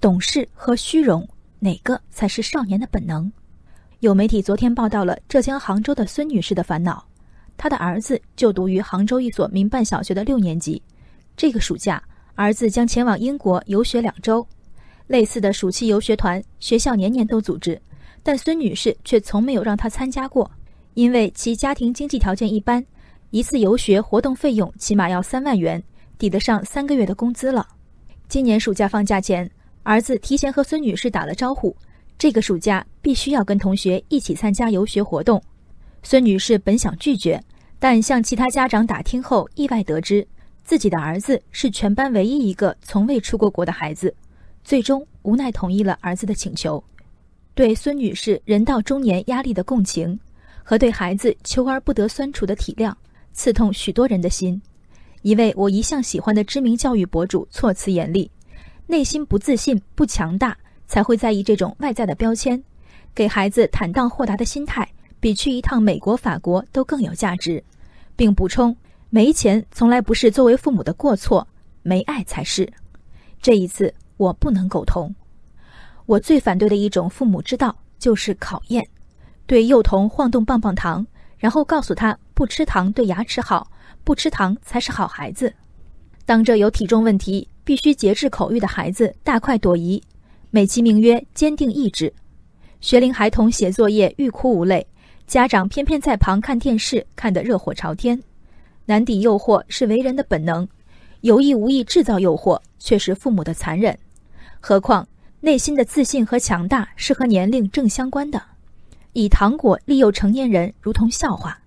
懂事和虚荣，哪个才是少年的本能？有媒体昨天报道了浙江杭州的孙女士的烦恼。她的儿子就读于杭州一所民办小学的六年级，这个暑假，儿子将前往英国游学两周。类似的暑期游学团，学校年年都组织，但孙女士却从没有让他参加过，因为其家庭经济条件一般，一次游学活动费用起码要三万元，抵得上三个月的工资了。今年暑假放假前，儿子提前和孙女士打了招呼，这个暑假必须要跟同学一起参加游学活动。孙女士本想拒绝，但向其他家长打听后，意外得知自己的儿子是全班唯一一个从未出过国的孩子。最终无奈同意了儿子的请求，对孙女士人到中年压力的共情，和对孩子求而不得酸楚的体谅，刺痛许多人的心。一位我一向喜欢的知名教育博主措辞严厉，内心不自信、不强大，才会在意这种外在的标签。给孩子坦荡豁达的心态，比去一趟美国、法国都更有价值，并补充：没钱从来不是作为父母的过错，没爱才是。这一次。我不能苟同。我最反对的一种父母之道就是考验，对幼童晃动棒棒糖，然后告诉他不吃糖对牙齿好，不吃糖才是好孩子。当着有体重问题必须节制口欲的孩子大快朵颐，美其名曰坚定意志。学龄孩童写作业欲哭无泪，家长偏偏在旁看电视看得热火朝天。难抵诱惑是为人的本能，有意无意制造诱惑却是父母的残忍。何况内心的自信和强大是和年龄正相关的，以糖果利诱成年人如同笑话。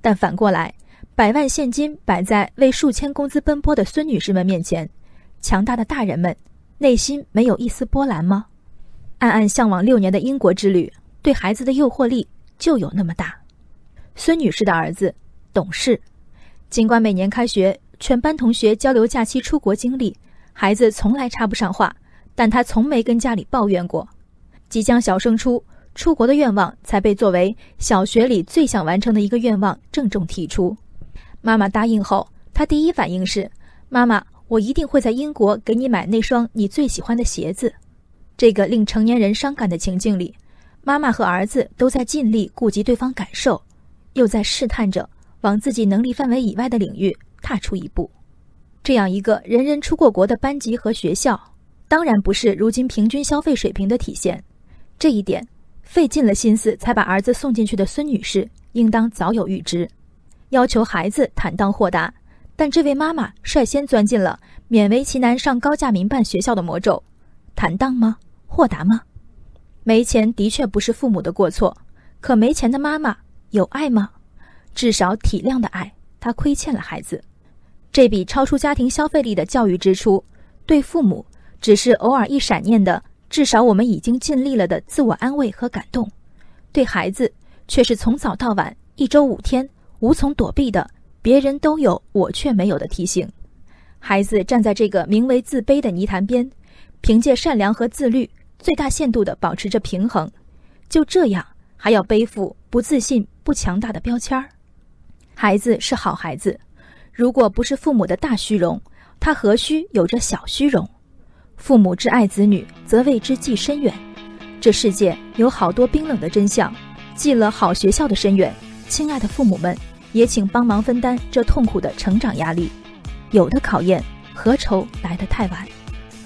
但反过来，百万现金摆在为数千工资奔波的孙女士们面前，强大的大人们内心没有一丝波澜吗？暗暗向往六年的英国之旅，对孩子的诱惑力就有那么大。孙女士的儿子懂事，尽管每年开学全班同学交流假期出国经历，孩子从来插不上话。但他从没跟家里抱怨过，即将小升初，出国的愿望才被作为小学里最想完成的一个愿望郑重提出。妈妈答应后，他第一反应是：“妈妈，我一定会在英国给你买那双你最喜欢的鞋子。”这个令成年人伤感的情境里，妈妈和儿子都在尽力顾及对方感受，又在试探着往自己能力范围以外的领域踏出一步。这样一个人人出过国的班级和学校。当然不是如今平均消费水平的体现，这一点费尽了心思才把儿子送进去的孙女士应当早有预知。要求孩子坦荡豁达，但这位妈妈率先钻进了勉为其难上高价民办学校的魔咒。坦荡吗？豁达吗？没钱的确不是父母的过错，可没钱的妈妈有爱吗？至少体谅的爱，她亏欠了孩子。这笔超出家庭消费力的教育支出，对父母。只是偶尔一闪念的，至少我们已经尽力了的自我安慰和感动，对孩子却是从早到晚一周五天无从躲避的，别人都有我却没有的提醒。孩子站在这个名为自卑的泥潭边，凭借善良和自律，最大限度地保持着平衡，就这样还要背负不自信、不强大的标签儿。孩子是好孩子，如果不是父母的大虚荣，他何须有着小虚荣？父母之爱子女，则为之计深远。这世界有好多冰冷的真相，记了好学校的深远。亲爱的父母们，也请帮忙分担这痛苦的成长压力。有的考验，何愁来得太晚？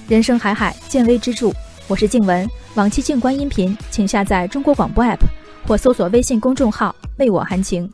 人生海海，见微知著。我是静文，往期静观音频，请下载中国广播 app 或搜索微信公众号“为我含情”。